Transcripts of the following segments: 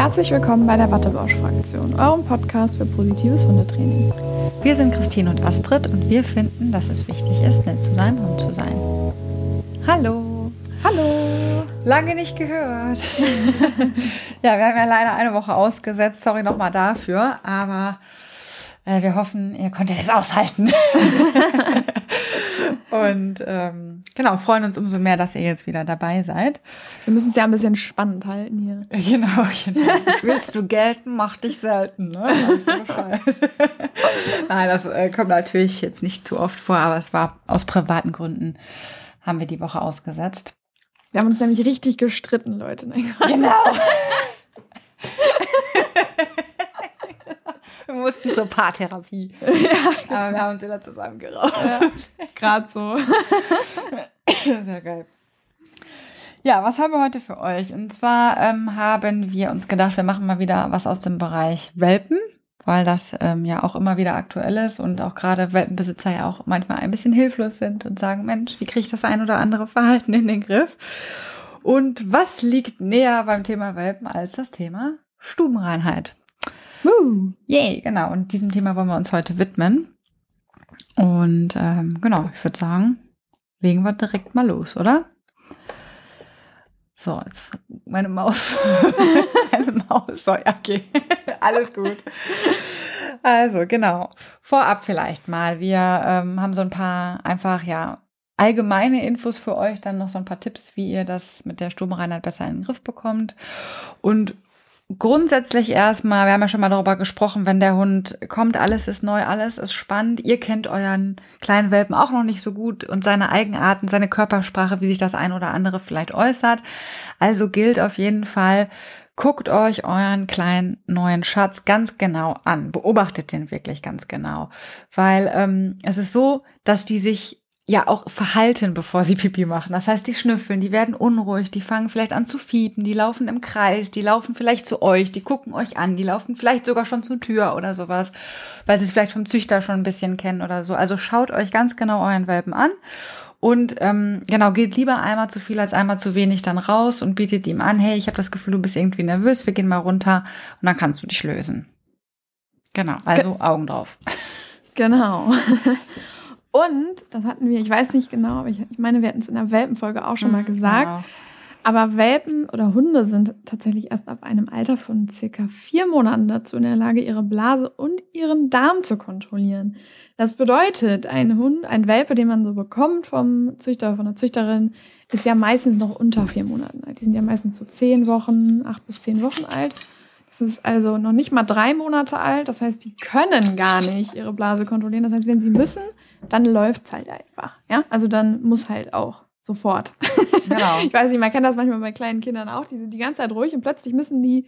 Herzlich willkommen bei der Wattebausch-Fraktion, eurem Podcast für positives Hundetraining. Wir sind Christine und Astrid und wir finden, dass es wichtig ist, nett zu seinem Hund zu sein. Hallo! Hallo! Lange nicht gehört. ja, wir haben ja leider eine Woche ausgesetzt. Sorry nochmal dafür, aber äh, wir hoffen, ihr konntet es aushalten. Und ähm, genau, freuen uns umso mehr, dass ihr jetzt wieder dabei seid. Wir müssen es ja ein bisschen spannend halten hier. Genau, genau. Willst du gelten, mach dich selten. Ne? Nein, das äh, kommt natürlich jetzt nicht zu oft vor, aber es war aus privaten Gründen, haben wir die Woche ausgesetzt. Wir haben uns nämlich richtig gestritten, Leute. Genau. Wir mussten zur Paartherapie. Ja, genau. Aber wir haben uns wieder zusammengeraubt. Ja, Gerade so. Sehr geil. Ja, was haben wir heute für euch? Und zwar ähm, haben wir uns gedacht, wir machen mal wieder was aus dem Bereich Welpen, weil das ähm, ja auch immer wieder aktuell ist und auch gerade Welpenbesitzer ja auch manchmal ein bisschen hilflos sind und sagen, Mensch, wie kriege ich das ein oder andere Verhalten in den Griff? Und was liegt näher beim Thema Welpen als das Thema Stubenreinheit? Woo. Yay, genau. Und diesem Thema wollen wir uns heute widmen. Und ähm, genau, ich würde sagen, legen wir direkt mal los, oder? So, jetzt meine Maus. meine Maus. So, ja, okay. Alles gut. Also, genau. Vorab vielleicht mal. Wir ähm, haben so ein paar einfach, ja, allgemeine Infos für euch, dann noch so ein paar Tipps, wie ihr das mit der Stubenreinheit besser in den Griff bekommt. Und grundsätzlich erstmal, wir haben ja schon mal darüber gesprochen, wenn der Hund kommt, alles ist neu, alles ist spannend. Ihr kennt euren kleinen Welpen auch noch nicht so gut und seine Eigenarten, seine Körpersprache, wie sich das ein oder andere vielleicht äußert. Also gilt auf jeden Fall, guckt euch euren kleinen neuen Schatz ganz genau an. Beobachtet den wirklich ganz genau. Weil ähm, es ist so, dass die sich ja auch verhalten, bevor sie Pipi machen. Das heißt, die schnüffeln, die werden unruhig, die fangen vielleicht an zu fiepen, die laufen im Kreis, die laufen vielleicht zu euch, die gucken euch an, die laufen vielleicht sogar schon zur Tür oder sowas, weil sie es vielleicht vom Züchter schon ein bisschen kennen oder so. Also schaut euch ganz genau euren Welpen an und ähm, genau, geht lieber einmal zu viel als einmal zu wenig dann raus und bietet ihm an, hey, ich habe das Gefühl, du bist irgendwie nervös, wir gehen mal runter und dann kannst du dich lösen. Genau, also Ge Augen drauf. Genau. Und, das hatten wir, ich weiß nicht genau, aber ich, ich meine, wir hatten es in der Welpenfolge auch schon mal mhm, gesagt. Genau. Aber Welpen oder Hunde sind tatsächlich erst ab einem Alter von circa vier Monaten dazu in der Lage, ihre Blase und ihren Darm zu kontrollieren. Das bedeutet, ein Hund, ein Welpe, den man so bekommt vom Züchter, von der Züchterin, ist ja meistens noch unter vier Monaten alt. Die sind ja meistens so zehn Wochen, acht bis zehn Wochen alt. Das ist also noch nicht mal drei Monate alt. Das heißt, die können gar nicht ihre Blase kontrollieren. Das heißt, wenn sie müssen, dann läuft's halt einfach. Ja, also dann muss halt auch sofort. Genau. ich weiß nicht, man kennt das manchmal bei kleinen Kindern auch. Die sind die ganze Zeit ruhig und plötzlich müssen die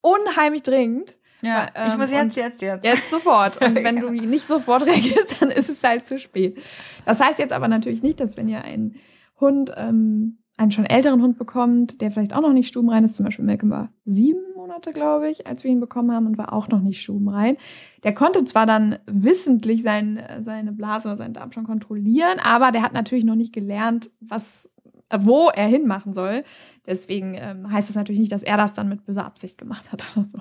unheimlich dringend. Ja, ähm, ich muss jetzt, jetzt, jetzt. Jetzt sofort. Und wenn ja. du nicht sofort reagierst, dann ist es halt zu spät. Das heißt jetzt aber natürlich nicht, dass wenn ihr einen Hund, ähm, einen schon älteren Hund bekommt, der vielleicht auch noch nicht stubenrein ist, zum Beispiel Malcolm war sieben Monate, glaube ich, als wir ihn bekommen haben und war auch noch nicht stubenrein. Der konnte zwar dann wissentlich sein, seine Blase oder seinen Darm schon kontrollieren, aber der hat natürlich noch nicht gelernt, was, wo er hinmachen soll. Deswegen ähm, heißt das natürlich nicht, dass er das dann mit böser Absicht gemacht hat oder so.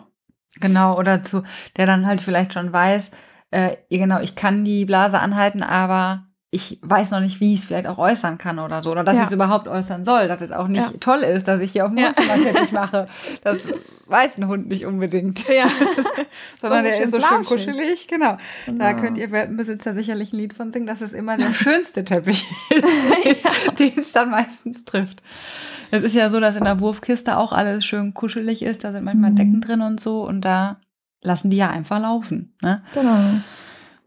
Genau, oder zu, der dann halt vielleicht schon weiß, äh, genau, ich kann die Blase anhalten, aber ich weiß noch nicht, wie ich es vielleicht auch äußern kann oder so. Oder dass ja. ich es überhaupt äußern soll. Dass es auch nicht ja. toll ist, dass ich hier auf dem Wohnzimmerteppich ja. mache. Das weiß ein Hund nicht unbedingt. Ja. Sondern so der ist so schön kuschelig. Genau. genau. Da könnt ihr Welpenbesitzer sicherlich ein Lied von singen, dass es immer der schönste Teppich ist, den es dann meistens trifft. Es ist ja so, dass in der Wurfkiste auch alles schön kuschelig ist. Da sind manchmal mhm. Decken drin und so. Und da lassen die ja einfach laufen. Ne? Genau.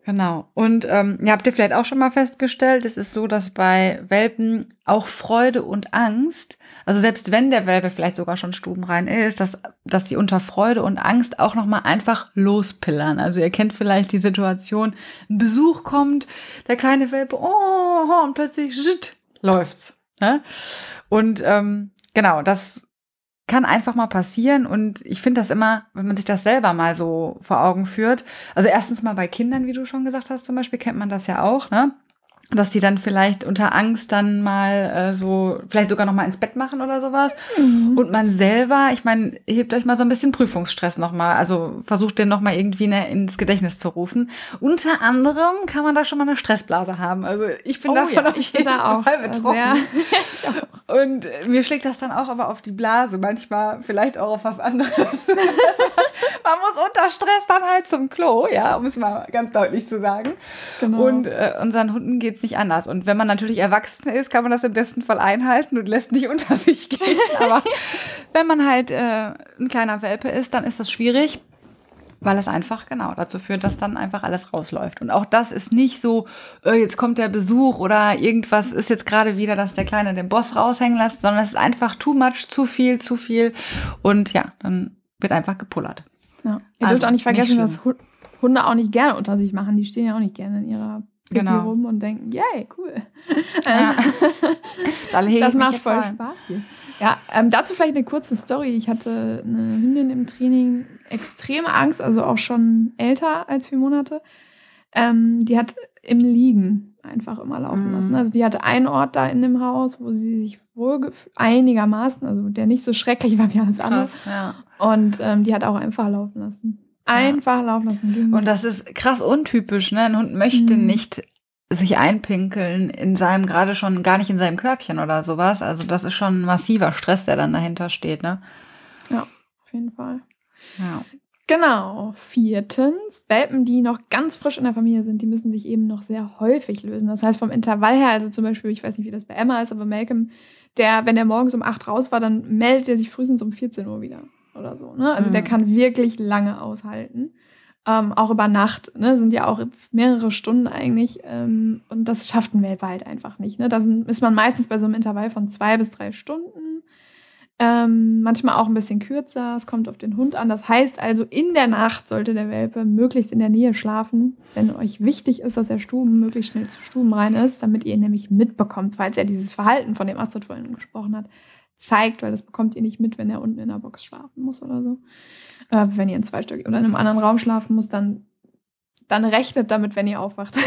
Genau. Und ähm, ihr habt ihr vielleicht auch schon mal festgestellt, es ist so, dass bei Welpen auch Freude und Angst, also selbst wenn der Welpe vielleicht sogar schon stubenrein ist, dass, dass die unter Freude und Angst auch nochmal einfach lospillern. Also ihr kennt vielleicht die Situation, ein Besuch kommt, der kleine Welpe, oh, und plötzlich läuft's. Ne? Und ähm, genau, das kann einfach mal passieren und ich finde das immer, wenn man sich das selber mal so vor Augen führt. Also erstens mal bei Kindern, wie du schon gesagt hast, zum Beispiel kennt man das ja auch, ne? Dass die dann vielleicht unter Angst dann mal äh, so, vielleicht sogar noch mal ins Bett machen oder sowas. Mhm. Und man selber, ich meine, hebt euch mal so ein bisschen Prüfungsstress noch mal, also versucht den noch mal irgendwie ne, ins Gedächtnis zu rufen. Unter anderem kann man da schon mal eine Stressblase haben. Also ich bin oh, davon ja, auf jeden Fall betroffen. Und mir schlägt das dann auch aber auf die Blase, manchmal vielleicht auch auf was anderes. man muss unter Stress dann halt zum Klo, ja, um es mal ganz deutlich zu sagen. Genau. Und äh, unseren Hunden geht geht's nicht anders. Und wenn man natürlich erwachsen ist, kann man das im besten Fall einhalten und lässt nicht unter sich gehen. Aber wenn man halt äh, ein kleiner Welpe ist, dann ist das schwierig weil es einfach genau dazu führt, dass dann einfach alles rausläuft. Und auch das ist nicht so, äh, jetzt kommt der Besuch oder irgendwas ist jetzt gerade wieder, dass der Kleine den Boss raushängen lässt, sondern es ist einfach too much, zu viel, zu viel und ja, dann wird einfach gepullert. Ja. Ihr also, dürft auch nicht vergessen, nicht dass Hunde auch nicht gerne unter sich machen. Die stehen ja auch nicht gerne in ihrer genau. rum und denken, yay, cool. Ja. das macht voll rein. Spaß hier. Ja, ähm, dazu vielleicht eine kurze Story. Ich hatte eine Hündin im Training, extreme Angst, also auch schon älter als vier Monate. Ähm, die hat im Liegen einfach immer laufen mhm. lassen. Also die hatte einen Ort da in dem Haus, wo sie sich wohl einigermaßen, also der nicht so schrecklich war wie alles andere. Ja. Und ähm, die hat auch einfach laufen lassen. Einfach laufen lassen. Und das ist krass untypisch, ne? Ein Hund möchte mhm. nicht sich einpinkeln in seinem, gerade schon gar nicht in seinem Körbchen oder sowas. Also das ist schon massiver Stress, der dann dahinter steht, ne? Ja, auf jeden Fall. Ja. Genau. Viertens, Welpen, die noch ganz frisch in der Familie sind, die müssen sich eben noch sehr häufig lösen. Das heißt, vom Intervall her, also zum Beispiel, ich weiß nicht, wie das bei Emma ist, aber Malcolm, der, wenn er morgens um acht raus war, dann meldet er sich frühestens um 14 Uhr wieder oder so. Ne? Also mhm. der kann wirklich lange aushalten. Ähm, auch über Nacht, ne, sind ja auch mehrere Stunden eigentlich. Ähm, und das schafft ein Welpe halt einfach nicht. Ne? Da ist man meistens bei so einem Intervall von zwei bis drei Stunden. Ähm, manchmal auch ein bisschen kürzer. Es kommt auf den Hund an. Das heißt also, in der Nacht sollte der Welpe möglichst in der Nähe schlafen, wenn euch wichtig ist, dass er Stuben möglichst schnell zu Stuben rein ist, damit ihr ihn nämlich mitbekommt, falls er dieses Verhalten, von dem Astrid vorhin gesprochen hat, zeigt, weil das bekommt ihr nicht mit, wenn er unten in der Box schlafen muss oder so. Äh, wenn ihr in zwei Stück oder in einem anderen Raum schlafen muss, dann dann rechnet damit, wenn ihr aufwacht.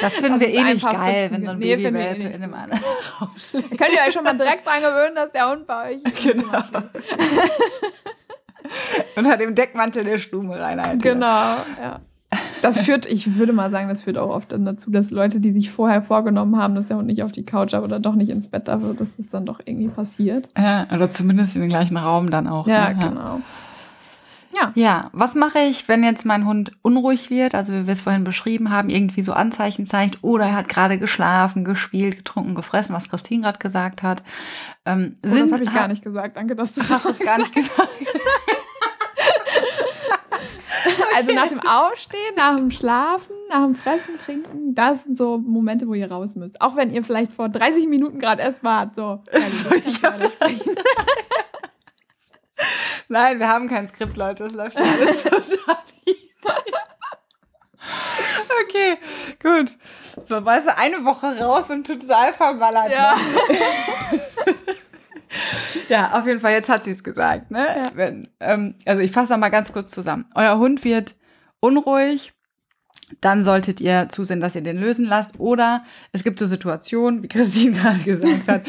Das finden wir eh nicht geil, wenn so ein nee, Babywelpe in einem anderen Raum schläft. Könnt ihr euch schon mal direkt dran gewöhnen, dass der Hund bei euch Genau. Unter dem Deckmantel der Stume rein. Genau, ja. Das führt, ich würde mal sagen, das führt auch oft dann dazu, dass Leute, die sich vorher vorgenommen haben, dass der Hund nicht auf die Couch aber oder doch nicht ins Bett darf, dass das dann doch irgendwie passiert. Ja, oder zumindest in den gleichen Raum dann auch. Ja, ne? genau. Ja. Ja, was mache ich, wenn jetzt mein Hund unruhig wird, also wie wir es vorhin beschrieben haben, irgendwie so Anzeichen zeigt, oder er hat gerade geschlafen, gespielt, getrunken, gefressen, was Christine gerade gesagt hat. Ähm, oh, das habe ich gar nicht gesagt. Danke, dass du hast es gar nicht gesagt. Also nach dem Aufstehen, nach dem Schlafen, nach dem Fressen, Trinken, das sind so Momente, wo ihr raus müsst. Auch wenn ihr vielleicht vor 30 Minuten gerade erst wart. So. Nein, wir haben kein Skript, Leute. Das läuft ja alles total. Okay, gut. So, weißt du, eine Woche raus und total verballert. Ja. Ja, auf jeden Fall, jetzt hat sie es gesagt. Ne? Ja. Wenn, ähm, also ich fasse mal ganz kurz zusammen. Euer Hund wird unruhig, dann solltet ihr zusehen, dass ihr den lösen lasst. Oder es gibt so Situationen, wie Christine gerade gesagt hat,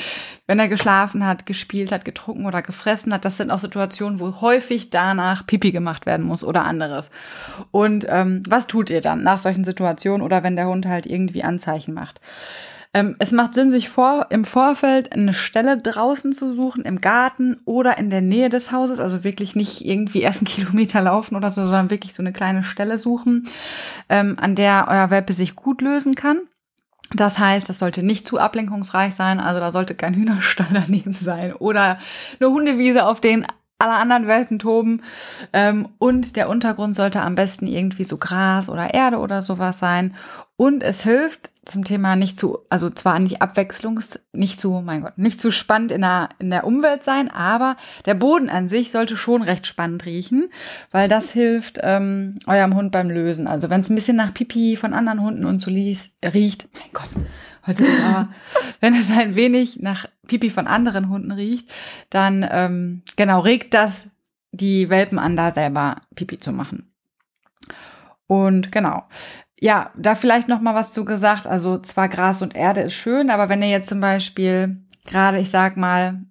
wenn er geschlafen hat, gespielt hat, getrunken oder gefressen hat. Das sind auch Situationen, wo häufig danach Pipi gemacht werden muss oder anderes. Und ähm, was tut ihr dann nach solchen Situationen oder wenn der Hund halt irgendwie Anzeichen macht? Ähm, es macht Sinn, sich vor, im Vorfeld eine Stelle draußen zu suchen, im Garten oder in der Nähe des Hauses. Also wirklich nicht irgendwie erst einen Kilometer laufen oder so, sondern wirklich so eine kleine Stelle suchen, ähm, an der euer Welpe sich gut lösen kann. Das heißt, das sollte nicht zu ablenkungsreich sein, also da sollte kein Hühnerstall daneben sein oder eine Hundewiese, auf denen alle anderen Welten toben. Ähm, und der Untergrund sollte am besten irgendwie so Gras oder Erde oder sowas sein. Und es hilft zum Thema nicht zu, also zwar nicht abwechslungs, nicht zu, mein Gott, nicht zu spannend in der, in der Umwelt sein, aber der Boden an sich sollte schon recht spannend riechen, weil das hilft ähm, eurem Hund beim Lösen. Also wenn es ein bisschen nach Pipi von anderen Hunden und so liest, riecht, mein Gott, heute ist aber, wenn es ein wenig nach Pipi von anderen Hunden riecht, dann ähm, genau regt das die Welpen an, da selber Pipi zu machen. Und genau. Ja, da vielleicht noch mal was zu gesagt. Also zwar Gras und Erde ist schön, aber wenn ihr jetzt zum Beispiel gerade, ich sag mal,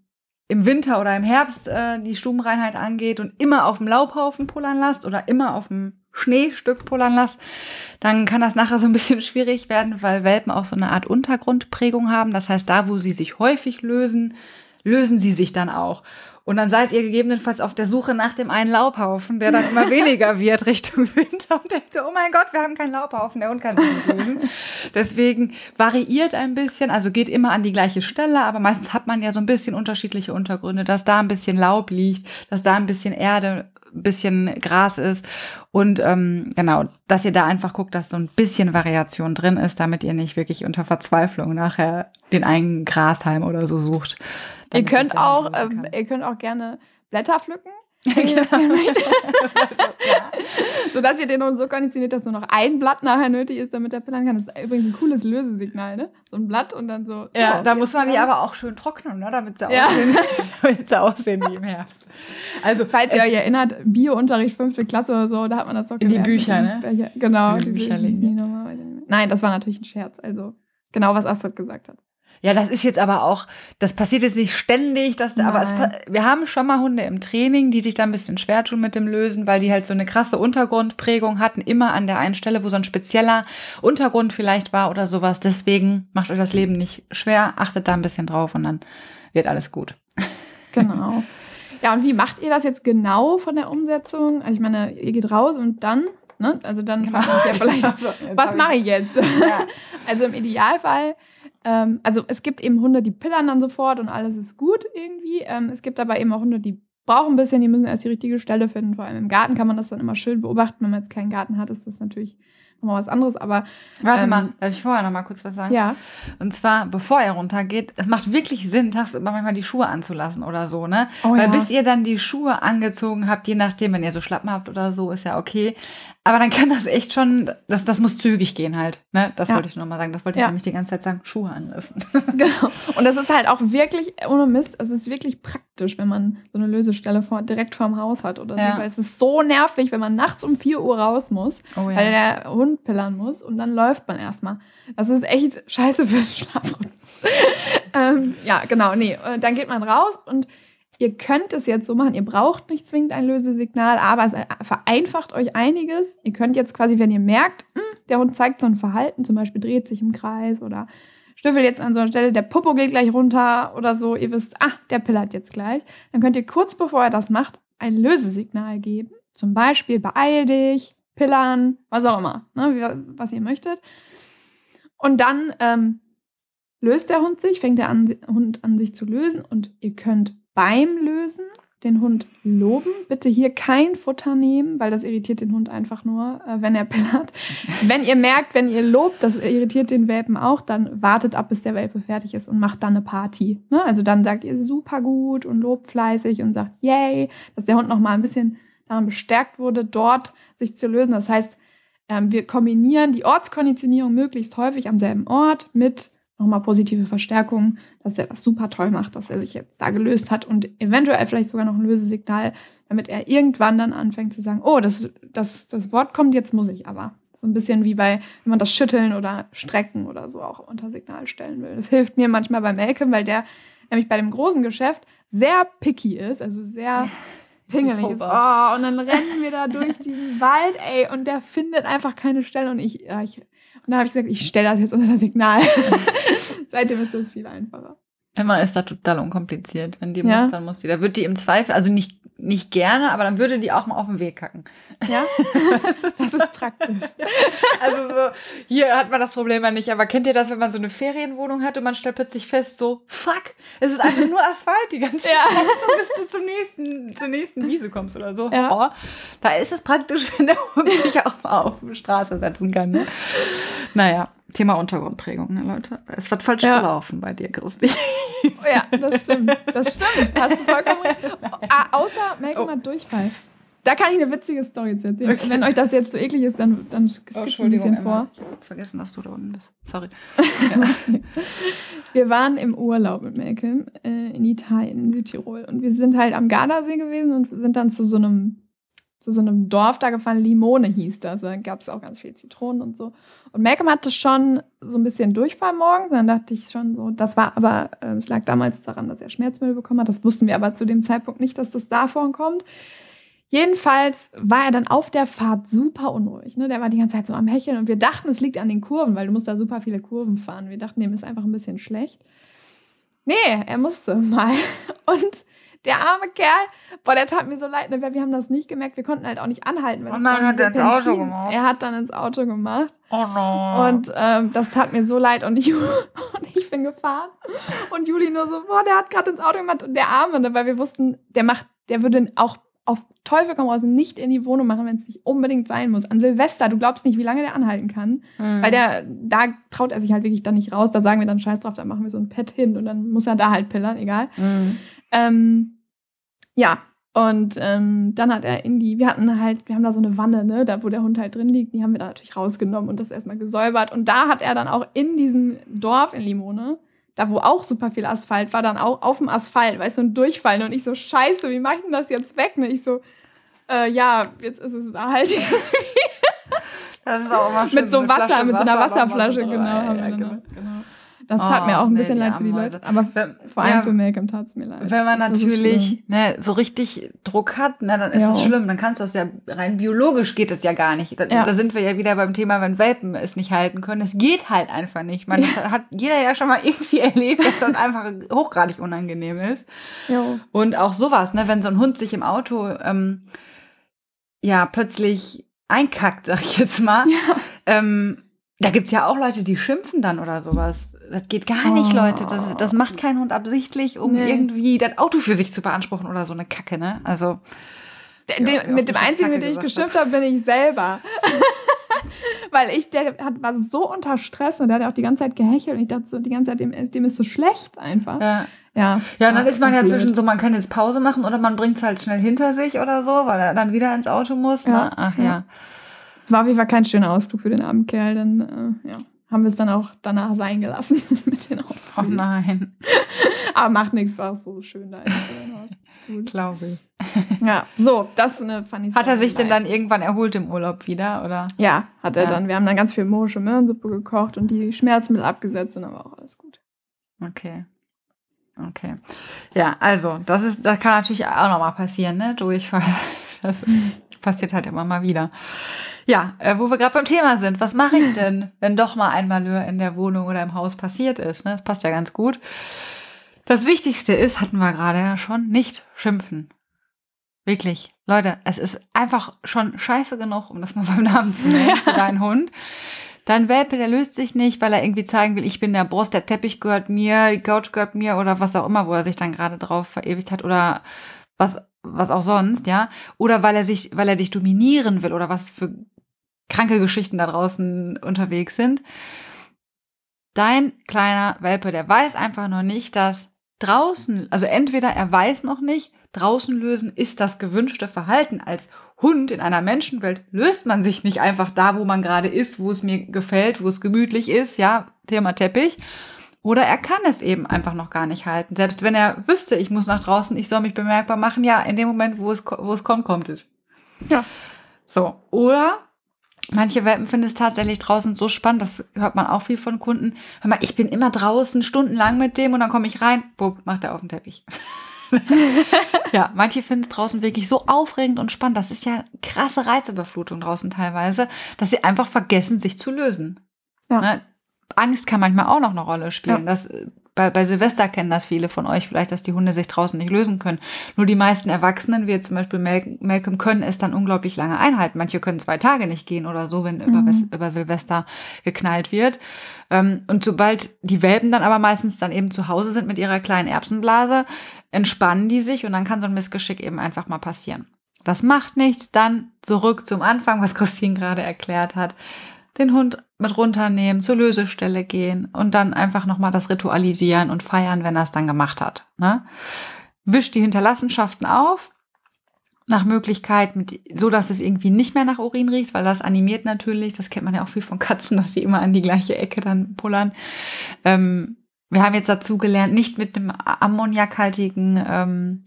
im Winter oder im Herbst äh, die Stubenreinheit angeht und immer auf dem Laubhaufen pullern lasst oder immer auf dem Schneestück pullern lasst, dann kann das nachher so ein bisschen schwierig werden, weil Welpen auch so eine Art Untergrundprägung haben. Das heißt, da, wo sie sich häufig lösen, lösen sie sich dann auch. Und dann seid ihr gegebenenfalls auf der Suche nach dem einen Laubhaufen, der dann immer weniger wird Richtung Winter und denkt so, oh mein Gott, wir haben keinen Laubhaufen, der Hund kann nicht lösen. Deswegen variiert ein bisschen, also geht immer an die gleiche Stelle, aber meistens hat man ja so ein bisschen unterschiedliche Untergründe, dass da ein bisschen Laub liegt, dass da ein bisschen Erde ein bisschen Gras ist. Und ähm, genau, dass ihr da einfach guckt, dass so ein bisschen Variation drin ist, damit ihr nicht wirklich unter Verzweiflung nachher den einen Grashalm oder so sucht. Ihr könnt auch, äh, ihr könnt auch gerne Blätter pflücken. Ja. so dass ihr den Hund so konditioniert, dass nur noch ein Blatt nachher nötig ist, damit er pillern kann. Das ist übrigens ein cooles Lösesignal, ne? So ein Blatt und dann so. Ja, so, da muss man die aber auch schön trocknen, ne? Damit sie, ja. aussehen, damit sie aussehen wie im Herbst. Also, falls ihr euch erinnert, Biounterricht fünfte Klasse oder so, da hat man das doch In die Bücher, ne? Welche, genau. In die Bücher legen. Nein, das war natürlich ein Scherz. Also, genau, was Astrid gesagt hat. Ja, das ist jetzt aber auch, das passiert jetzt nicht ständig, dass, aber es, wir haben schon mal Hunde im Training, die sich da ein bisschen schwer tun mit dem Lösen, weil die halt so eine krasse Untergrundprägung hatten, immer an der einen Stelle, wo so ein spezieller Untergrund vielleicht war oder sowas. Deswegen macht euch das Leben nicht schwer, achtet da ein bisschen drauf und dann wird alles gut. Genau. Ja, und wie macht ihr das jetzt genau von der Umsetzung? Also ich meine, ihr geht raus und dann, ne? Also dann genau. fragt ja vielleicht, was mache ich jetzt? Ja. also im Idealfall ähm, also es gibt eben Hunde, die pillern dann sofort und alles ist gut irgendwie. Ähm, es gibt aber eben auch Hunde, die brauchen ein bisschen, die müssen erst die richtige Stelle finden. Vor allem im Garten kann man das dann immer schön beobachten. Wenn man jetzt keinen Garten hat, ist das natürlich nochmal was anderes, aber. Warte ähm, mal, darf ich vorher nochmal kurz was sagen? Ja. Und zwar, bevor er runtergeht, es macht wirklich Sinn, tagsüber manchmal die Schuhe anzulassen oder so, ne? Oh, Weil ja. bis ihr dann die Schuhe angezogen habt, je nachdem, wenn ihr so Schlappen habt oder so, ist ja okay. Aber dann kann das echt schon, das, das muss zügig gehen halt. Ne? Das ja. wollte ich nochmal sagen. Das wollte ich ja. nämlich die ganze Zeit sagen, Schuhe anlassen. genau. Und das ist halt auch wirklich, ohne Mist, es ist wirklich praktisch, wenn man so eine Lösestelle vor, direkt vorm Haus hat oder ja. so. Weil es ist so nervig, wenn man nachts um 4 Uhr raus muss, oh, weil der Hund pillern muss und dann läuft man erstmal. Das ist echt scheiße für den Schlafrhythmus. ähm, ja, genau, nee. Äh, dann geht man raus und Ihr könnt es jetzt so machen, ihr braucht nicht zwingend ein Lösesignal, aber es vereinfacht euch einiges. Ihr könnt jetzt quasi, wenn ihr merkt, hm, der Hund zeigt so ein Verhalten, zum Beispiel dreht sich im Kreis oder Stöffel jetzt an so einer Stelle, der Popo geht gleich runter oder so, ihr wisst, ah, der pillert jetzt gleich. Dann könnt ihr kurz bevor er das macht, ein Lösesignal geben. Zum Beispiel beeil dich, pillern, was auch immer, ne, was ihr möchtet. Und dann ähm, löst der Hund sich, fängt der an, Hund an sich zu lösen und ihr könnt beim Lösen den Hund loben. Bitte hier kein Futter nehmen, weil das irritiert den Hund einfach nur, äh, wenn er pillert. wenn ihr merkt, wenn ihr lobt, das irritiert den Welpen auch, dann wartet ab, bis der Welpe fertig ist und macht dann eine Party. Ne? Also dann sagt ihr super gut und lobt fleißig und sagt yay, dass der Hund noch mal ein bisschen daran bestärkt wurde, dort sich zu lösen. Das heißt, ähm, wir kombinieren die Ortskonditionierung möglichst häufig am selben Ort mit nochmal positive Verstärkung, dass er das super toll macht, dass er sich jetzt da gelöst hat und eventuell vielleicht sogar noch ein Lösesignal, damit er irgendwann dann anfängt zu sagen, oh, das, das, das Wort kommt, jetzt muss ich aber. So ein bisschen wie bei, wenn man das Schütteln oder Strecken oder so auch unter Signal stellen will. Das hilft mir manchmal bei Malcolm, weil der nämlich bei dem großen Geschäft sehr picky ist, also sehr pingelig ist. Oh, und dann rennen wir da durch diesen Wald, ey, und der findet einfach keine Stelle und ich, ja, ich dann habe ich gesagt, ich stelle das jetzt unter das Signal. Seitdem ist das viel einfacher. Emma ist da total unkompliziert. Wenn die ja. muss, dann muss die. Da wird die im Zweifel, also nicht nicht gerne, aber dann würde die auch mal auf den Weg kacken. Ja, das ist praktisch. Also so, hier hat man das Problem ja nicht, aber kennt ihr das, wenn man so eine Ferienwohnung hat und man stellt plötzlich fest, so, fuck, es ist einfach nur Asphalt die ganze Zeit, ja. so, bis du zum nächsten, zur nächsten Wiese kommst oder so. Ja. Oh, da ist es praktisch, wenn der Hund sich auch mal auf die Straße setzen kann. Ne? Naja. Thema Untergrundprägung, ne, Leute? Es wird falsch ja. gelaufen bei dir, Christi. Oh ja, das stimmt. Das stimmt. Hast du vollkommen recht. Ah, außer Malcolm oh. hat Durchfall. Da kann ich eine witzige Story jetzt erzählen. Okay. Wenn euch das jetzt so eklig ist, dann, dann skippt oh, ein bisschen vor. Ich habe vergessen, dass du da unten bist. Sorry. wir waren im Urlaub mit Malcolm äh, in Italien, in Südtirol. Und wir sind halt am Gardasee gewesen und sind dann zu so einem zu so einem Dorf da gefahren, Limone hieß das. Da gab es auch ganz viel Zitronen und so. Und Malcolm hatte schon so ein bisschen Durchfall morgens. Dann dachte ich schon so, das war aber, äh, es lag damals daran, dass er Schmerzmittel bekommen hat. Das wussten wir aber zu dem Zeitpunkt nicht, dass das davon kommt. Jedenfalls war er dann auf der Fahrt super unruhig. Ne? Der war die ganze Zeit so am Hecheln und wir dachten, es liegt an den Kurven, weil du musst da super viele Kurven fahren. Wir dachten, dem ist einfach ein bisschen schlecht. Nee, er musste mal. Und der arme Kerl, boah, der tat mir so leid. Ne? Wir haben das nicht gemerkt. Wir konnten halt auch nicht anhalten. Weil oh nein, hat er ins Auto gemacht. Er hat dann ins Auto gemacht. Oh nein. Und ähm, das tat mir so leid. Und ich, und ich bin gefahren. Und Juli nur so, boah, der hat gerade ins Auto gemacht. Und der Arme, ne? weil wir wussten, der macht, der würde auch auf Teufel komm raus nicht in die Wohnung machen, wenn es nicht unbedingt sein muss. An Silvester, du glaubst nicht, wie lange der anhalten kann. Mhm. Weil der, da traut er sich halt wirklich dann nicht raus. Da sagen wir dann Scheiß drauf, da machen wir so ein Pad hin und dann muss er da halt pillern, egal. Mhm. Ähm, ja, und ähm, dann hat er in die, wir hatten halt, wir haben da so eine Wanne, ne, da wo der Hund halt drin liegt, die haben wir dann natürlich rausgenommen und das erstmal gesäubert. Und da hat er dann auch in diesem Dorf in Limone da wo auch super viel Asphalt war, dann auch auf dem Asphalt, weißt du, und durchfallen. Und ich so, scheiße, wie mach ich denn das jetzt weg? Ne? Ich so, äh, ja, jetzt ist es halt Das ist auch immer schön. Mit so Wasser, Flasche mit so einer Wasserflasche, genau, ja, ja, genau. genau. Das tat mir auch ein oh, bisschen nee, leid für die Leute. Aber wenn, vor allem ja, für Malcolm tat es mir leid. Wenn man natürlich so, ne, so richtig Druck hat, ne, dann ist ja. das schlimm. Dann kannst du das ja rein biologisch geht es ja gar nicht. Da, ja. da, sind wir ja wieder beim Thema, wenn Welpen es nicht halten können. Es geht halt einfach nicht. Man ja. hat jeder ja schon mal irgendwie erlebt, dass das einfach hochgradig unangenehm ist. Jo. Und auch sowas, ne, wenn so ein Hund sich im Auto ähm, ja plötzlich einkackt, sag ich jetzt mal. Ähm, da gibt's ja auch Leute, die schimpfen dann oder sowas. Das geht gar nicht, oh. Leute. Das, das macht kein Hund absichtlich, um nee. irgendwie das Auto für sich zu beanspruchen oder so eine Kacke, ne? Also. De, ja, mit dem einzigen, mit dem ich geschimpft habe, bin ich selber. Weil ich, der hat, war so unter Stress und der hat auch die ganze Zeit gehechelt und ich dachte so die ganze Zeit, dem, dem ist so schlecht einfach. Ja. Ja, ja, und dann ist man ja zwischen so, man kann jetzt Pause machen oder man bringt's halt schnell hinter sich oder so, weil er dann wieder ins Auto muss. Ne? Ja, Ach ja. ja. War auf jeden Fall kein schöner Ausflug für den armen Kerl, dann äh, ja, haben wir es dann auch danach sein gelassen mit den Ausflügen. Oh nein. Aber macht nichts, war so schön da Glaube ich. Ja, so, das ist eine funny Hat er sich denn dann irgendwann erholt im Urlaub wieder, oder? Ja, hat er ja. dann. Wir haben dann ganz viel morische Möhrensuppe gekocht und die Schmerzmittel abgesetzt und dann war auch alles gut. Okay. Okay. Ja, also, das ist, das kann natürlich auch nochmal passieren, ne? Durchfall. Das passiert halt immer mal wieder. Ja, äh, wo wir gerade beim Thema sind, was mache ich denn, wenn doch mal ein Malheur in der Wohnung oder im Haus passiert ist? Ne? Das passt ja ganz gut. Das Wichtigste ist, hatten wir gerade ja schon, nicht schimpfen. Wirklich. Leute, es ist einfach schon scheiße genug, um das mal beim Namen zu nennen, für deinen Hund. Dein Welpe, der löst sich nicht, weil er irgendwie zeigen will, ich bin der Boss, der Teppich gehört mir, die Couch gehört mir oder was auch immer, wo er sich dann gerade drauf verewigt hat oder was, was auch sonst, ja. Oder weil er sich, weil er dich dominieren will oder was für kranke Geschichten da draußen unterwegs sind. Dein kleiner Welpe, der weiß einfach noch nicht, dass draußen, also entweder er weiß noch nicht, draußen lösen ist das gewünschte Verhalten. Als Hund in einer Menschenwelt löst man sich nicht einfach da, wo man gerade ist, wo es mir gefällt, wo es gemütlich ist, ja, Thema Teppich. Oder er kann es eben einfach noch gar nicht halten. Selbst wenn er wüsste, ich muss nach draußen, ich soll mich bemerkbar machen, ja, in dem Moment, wo es, wo es kommt, kommt es. Ja. So. Oder Manche Welpen finden es tatsächlich draußen so spannend, das hört man auch viel von Kunden. Hör mal, ich bin immer draußen stundenlang mit dem und dann komme ich rein, bupp, macht er auf den Teppich. ja, manche finden es draußen wirklich so aufregend und spannend. Das ist ja krasse Reizüberflutung draußen teilweise, dass sie einfach vergessen, sich zu lösen. Ja. Ne? Angst kann manchmal auch noch eine Rolle spielen. Ja. Das bei, bei Silvester kennen das viele von euch vielleicht, dass die Hunde sich draußen nicht lösen können. Nur die meisten Erwachsenen, wie zum Beispiel Malcolm, können es dann unglaublich lange einhalten. Manche können zwei Tage nicht gehen oder so, wenn mhm. über, über Silvester geknallt wird. Ähm, und sobald die Welpen dann aber meistens dann eben zu Hause sind mit ihrer kleinen Erbsenblase, entspannen die sich und dann kann so ein Missgeschick eben einfach mal passieren. Das macht nichts, dann zurück zum Anfang, was Christine gerade erklärt hat den Hund mit runternehmen, zur Lösestelle gehen und dann einfach nochmal das ritualisieren und feiern, wenn er es dann gemacht hat. Ne? Wischt die Hinterlassenschaften auf, nach Möglichkeit, mit, so dass es irgendwie nicht mehr nach Urin riecht, weil das animiert natürlich, das kennt man ja auch viel von Katzen, dass sie immer an die gleiche Ecke dann pullern. Ähm, wir haben jetzt dazu gelernt, nicht mit einem ammoniakhaltigen ähm,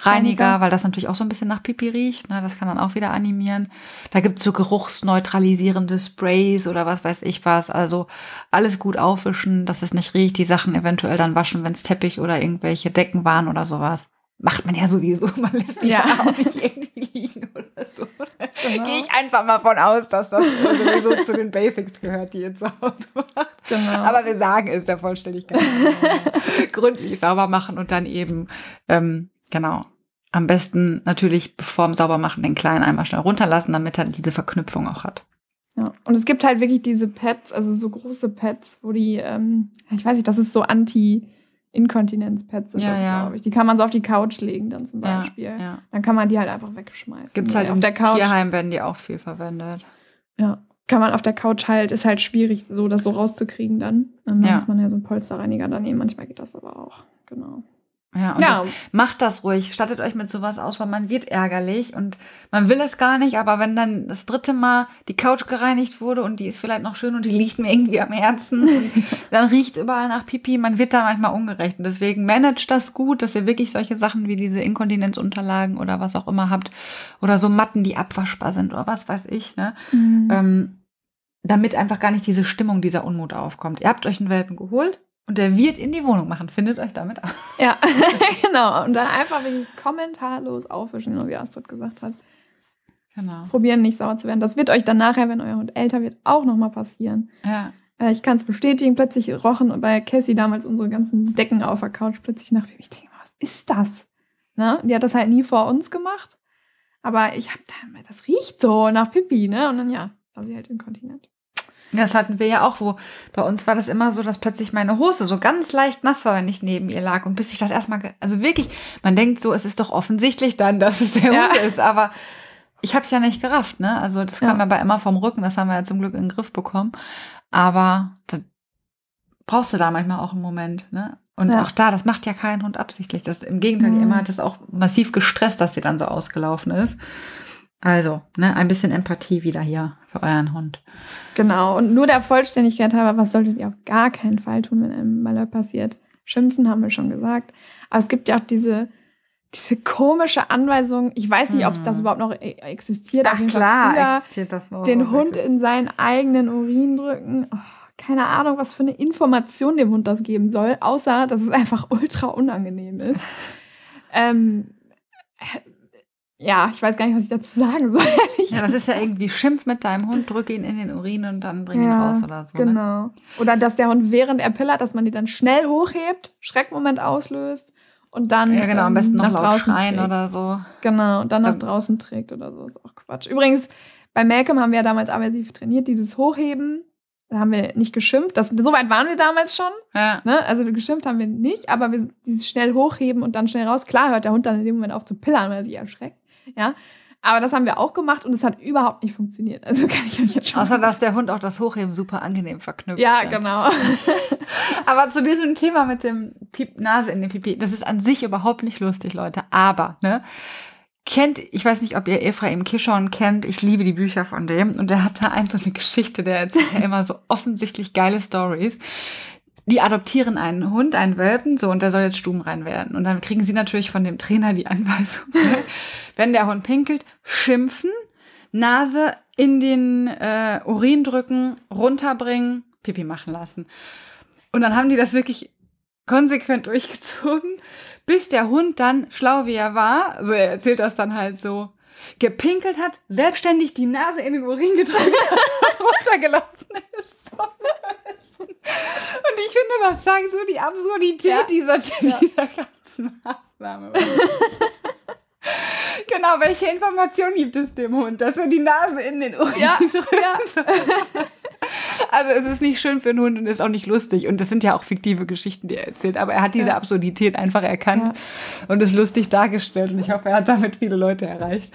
Reiniger, weil das natürlich auch so ein bisschen nach Pipi riecht. Ne? Das kann dann auch wieder animieren. Da gibt's so geruchsneutralisierende Sprays oder was weiß ich was. Also alles gut aufwischen, dass es nicht riecht. Die Sachen eventuell dann waschen, wenn's Teppich oder irgendwelche Decken waren oder sowas. Macht man ja sowieso. Man lässt die ja auch nicht irgendwie liegen oder so. Genau. Gehe ich einfach mal von aus, dass das sowieso zu den Basics gehört, die ihr zu Hause macht. Genau. Aber wir sagen es der Vollständigkeit. gründlich sauber machen und dann eben, ähm, genau, am besten natürlich vor dem Saubermachen den kleinen einmal schnell runterlassen, damit er diese Verknüpfung auch hat. Ja, und es gibt halt wirklich diese Pads, also so große Pads, wo die, ähm, ich weiß nicht, das ist so anti Inkontinenzpads sind ja, das, ja. glaube ich. Die kann man so auf die Couch legen dann zum Beispiel. Ja, ja. Dann kann man die halt einfach wegschmeißen. Gibt es halt auf der Couch. Tierheim werden die auch viel verwendet. Ja. Kann man auf der Couch halt, ist halt schwierig, so das so rauszukriegen dann. Dann muss man ja so einen Polsterreiniger da nehmen. Manchmal geht das aber auch. Genau. Ja, und ja. Das, macht das ruhig. Stattet euch mit sowas aus, weil man wird ärgerlich und man will es gar nicht, aber wenn dann das dritte Mal die Couch gereinigt wurde und die ist vielleicht noch schön und die liegt mir irgendwie am Herzen, dann riecht überall nach Pipi, man wird da manchmal ungerecht. Und deswegen managt das gut, dass ihr wirklich solche Sachen wie diese Inkontinenzunterlagen oder was auch immer habt oder so Matten, die abwaschbar sind oder was weiß ich, ne? Mhm. Ähm, damit einfach gar nicht diese Stimmung, dieser Unmut aufkommt. Ihr habt euch einen Welpen geholt, und der wird in die Wohnung machen. Findet euch damit ab. Ja, genau. Und dann einfach wirklich kommentarlos aufwischen, wie Astrid gesagt hat. Genau. Probieren, nicht sauer zu werden. Das wird euch dann nachher, wenn euer Hund älter wird, auch nochmal passieren. Ja. Äh, ich kann es bestätigen, plötzlich rochen bei Cassie damals unsere ganzen Decken auf der Couch plötzlich nach. Ich denke, was ist das? Ne? Die hat das halt nie vor uns gemacht. Aber ich hab da, das riecht so nach Pipi, ne? Und dann ja, war sie halt inkontinent. Das hatten wir ja auch, wo bei uns war das immer so, dass plötzlich meine Hose so ganz leicht nass war, wenn ich neben ihr lag. Und bis ich das erstmal, also wirklich, man denkt so, es ist doch offensichtlich dann, dass es der ja. Hund ist, aber ich habe es ja nicht gerafft, ne? Also das kam ja. aber immer vom Rücken, das haben wir ja zum Glück in den Griff bekommen. Aber da brauchst du da manchmal auch einen Moment, ne? Und ja. auch da, das macht ja kein Hund absichtlich. Das, Im Gegenteil, mhm. die Emma hat das auch massiv gestresst, dass sie dann so ausgelaufen ist. Also, ne, ein bisschen Empathie wieder hier für euren Hund. Genau. Und nur der Vollständigkeit halber, was solltet ihr auf gar keinen Fall tun, wenn einem Malheur passiert? Schimpfen haben wir schon gesagt. Aber es gibt ja auch diese, diese komische Anweisung. Ich weiß nicht, ob das hm. überhaupt noch e-, existiert. Ach klar, existiert das noch. Den Hund in seinen eigenen Urin drücken. Oh, keine Ahnung, was für eine Information dem Hund das geben soll, außer dass es einfach ultra unangenehm ist. ähm, ja, ich weiß gar nicht, was ich dazu sagen soll. ja, das ist ja irgendwie Schimpf mit deinem Hund, drücke ihn in den Urin und dann bring ja, ihn raus oder so. Ne? Genau. Ne? Oder dass der Hund während er pillert, dass man die dann schnell hochhebt, Schreckmoment auslöst und dann ja, genau, am besten ähm, noch nach laut schreien trägt. oder so. Genau, und dann nach draußen trägt oder so. Ist auch Quatsch. Übrigens, bei Malcolm haben wir ja damals aversiv trainiert, dieses Hochheben. Da haben wir nicht geschimpft. Das, so weit waren wir damals schon. Ja. Ne? Also geschimpft haben wir nicht, aber wir, dieses schnell hochheben und dann schnell raus. Klar hört der Hund dann in dem Moment auf zu pillern, weil er sich erschreckt. Ja. Aber das haben wir auch gemacht und es hat überhaupt nicht funktioniert. Also kann ich euch jetzt schon. Außer, dass der Hund auch das Hochheben super angenehm verknüpft. Ja, hat. genau. Aber zu diesem Thema mit dem Piep Nase in den Pipi, das ist an sich überhaupt nicht lustig, Leute. Aber, ne? Kennt, ich weiß nicht, ob ihr Ephraim Kishon kennt, ich liebe die Bücher von dem und der hat da ein so eine Geschichte, der erzählt ja immer so offensichtlich geile Stories die adoptieren einen Hund, einen Welpen, so, und der soll jetzt stubenrein werden. Und dann kriegen sie natürlich von dem Trainer die Anweisung, wenn der Hund pinkelt, schimpfen, Nase in den äh, Urin drücken, runterbringen, Pipi machen lassen. Und dann haben die das wirklich konsequent durchgezogen, bis der Hund dann, schlau wie er war, also er erzählt das dann halt so, gepinkelt hat, selbstständig die Nase in den Urin gedrückt runtergelaufen ist. Und ich finde, das zeigt so die Absurdität ja. dieser, ja. dieser ganzen Maßnahme. genau, welche Information gibt es dem Hund, dass er die Nase in den Ohren ja, ja. Also es ist nicht schön für einen Hund und ist auch nicht lustig. Und das sind ja auch fiktive Geschichten, die er erzählt. Aber er hat diese ja. Absurdität einfach erkannt ja. und ist lustig dargestellt. Und ich hoffe, er hat damit viele Leute erreicht.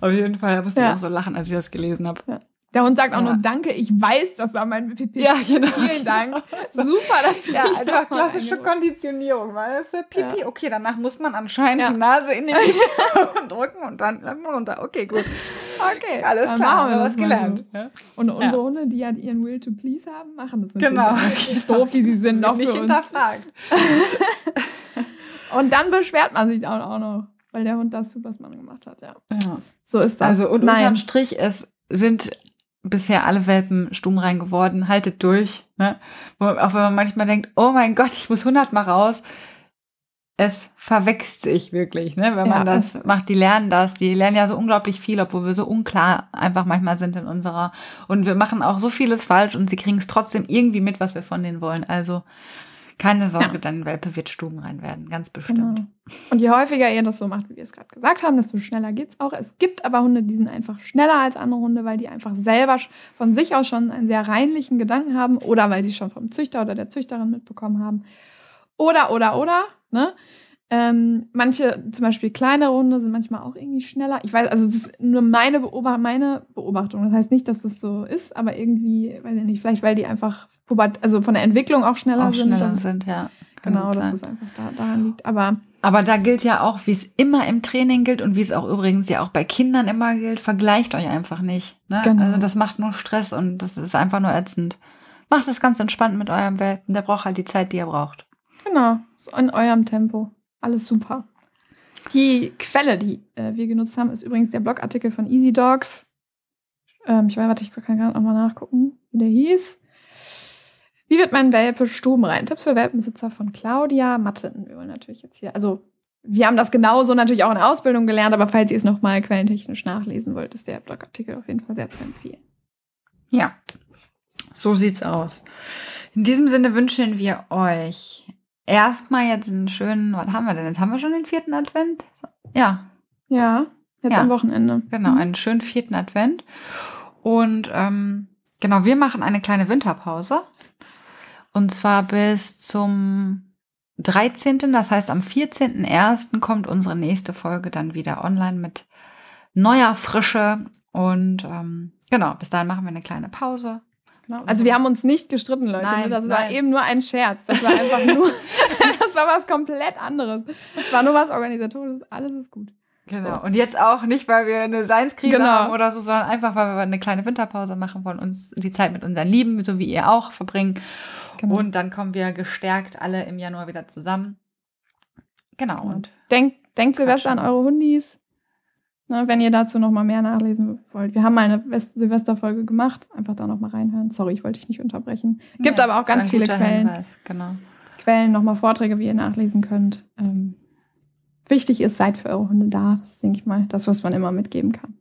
Auf jeden Fall musste ja. ich auch so lachen, als ich das gelesen habe. Der Hund sagt auch ja. nur Danke, ich weiß, dass da mein Pipi Ja, genau. Vielen Dank. Super, dass du Ja, einfach klassische Konditionierung, weißt du? Pipi, ja. okay, danach muss man anscheinend ja. die Nase in den Pipi drücken und dann runter. Okay, gut. Okay, alles dann klar, haben wir was gelernt. Und unsere Hunde, die ja ihren Will to Please haben, machen das natürlich genau. nicht. Doof, wie sie sind, noch nicht hinterfragt. und dann beschwert man sich auch noch. weil der Hund das tut, was man gemacht hat, ja. So ist das. Also und Nein. unterm Strich, es sind bisher alle Welpen stummrein geworden. Haltet durch. Ne? Auch wenn man manchmal denkt, oh mein Gott, ich muss hundertmal raus. Es verwächst sich wirklich, ne? wenn man Ja, das macht. Die lernen das. Die lernen ja so unglaublich viel, obwohl wir so unklar einfach manchmal sind in unserer. Und wir machen auch so vieles falsch und sie kriegen es trotzdem irgendwie mit, was wir von denen wollen. Also keine Sorge, Ja. dein Welpe wird stubenrein werden. Ganz bestimmt. Genau. Und je häufiger ihr das so macht, wie wir es gerade gesagt haben, desto schneller geht's auch. Es gibt aber Hunde, die sind einfach schneller als andere Hunde, weil die einfach selber von sich aus schon einen sehr reinlichen Gedanken haben oder weil sie schon vom Züchter oder der Züchterin mitbekommen haben. Oder, oder, oder, ne? Ähm, manche, zum Beispiel kleinere Hunde, sind manchmal auch irgendwie schneller. Ich weiß, also das ist nur meine, Beobacht meine Beobachtung. Das heißt nicht, dass das so ist, aber irgendwie, weiß ich nicht, vielleicht weil die einfach puber- also von der Entwicklung auch schneller Auch sind. schneller dass sind, ja. Kann Genau, dass das einfach da, daran liegt. Aber Aber da gilt ja auch, wie es immer im Training gilt und wie es auch übrigens ja auch bei Kindern immer gilt, vergleicht euch einfach nicht. Ne? Genau. Also das macht nur Stress und das ist einfach nur ätzend. Macht es ganz entspannt mit eurem Welpen. Der braucht halt die Zeit, die er braucht. Genau, so in eurem Tempo. Alles super. Die Quelle, die äh, wir genutzt haben, ist übrigens der Blogartikel von Easy Dogs. Ähm, ich weiß, warte, ich kann gerade nochmal nachgucken, wie der hieß. Wie wird mein Welpe stubenrein? Tipps für Welpenbesitzer von Claudia Matten. Wir wollen natürlich jetzt hier, also wir haben das genauso natürlich auch in der Ausbildung gelernt, aber falls ihr es nochmal quellentechnisch nachlesen wollt, ist der Blogartikel auf jeden Fall sehr zu empfehlen. Ja. So sieht's aus. In diesem Sinne wünschen wir euch erstmal jetzt einen schönen, was haben wir denn? Jetzt haben wir schon den vierten Advent? Ja, Ja, jetzt Ja. am Wochenende. Genau, Mhm. einen schönen vierten Advent. Und ähm, genau, wir machen eine kleine Winterpause. Und zwar bis zum 13. Das heißt, am 14.01. kommt unsere nächste Folge dann wieder online mit neuer Frische. Und ähm, genau, bis dahin machen wir eine kleine Pause. Genau. Also wir haben uns nicht gestritten, Leute. Nein, ne? das war nein. eben nur ein Scherz. Das war einfach nur, das war was komplett anderes. Das war nur was organisatorisches. Alles ist gut. Genau. Und jetzt auch nicht, weil wir eine Seinskrise Genau. haben oder so, sondern einfach, weil wir eine kleine Winterpause machen wollen, uns die Zeit mit unseren Lieben, so wie ihr auch, verbringen. Genau. Und dann kommen wir gestärkt alle im Januar wieder zusammen. Genau. Genau. Und denkt, denkt Silvester an eure Hundis. Ne, wenn ihr dazu noch mal mehr nachlesen wollt. Wir haben mal eine West- Silvesterfolge gemacht. Einfach da noch mal reinhören. Sorry, ich wollte dich nicht unterbrechen. Gibt Ja, aber auch ganz viele Quellen. Hinweis, Genau. Quellen, noch mal Vorträge, wie ihr nachlesen könnt. Ähm, wichtig ist, seid für eure Hunde da. Das ist, denke ich mal, das, was man immer mitgeben kann.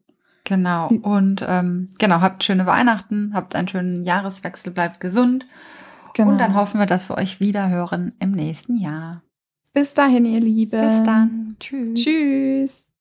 Genau. Und ähm, genau, habt schöne Weihnachten, habt einen schönen Jahreswechsel, bleibt gesund. Genau. Und dann hoffen wir, dass wir euch wieder hören im nächsten Jahr. Bis dahin, ihr Lieben. Bis dann. Tschüss. Tschüss.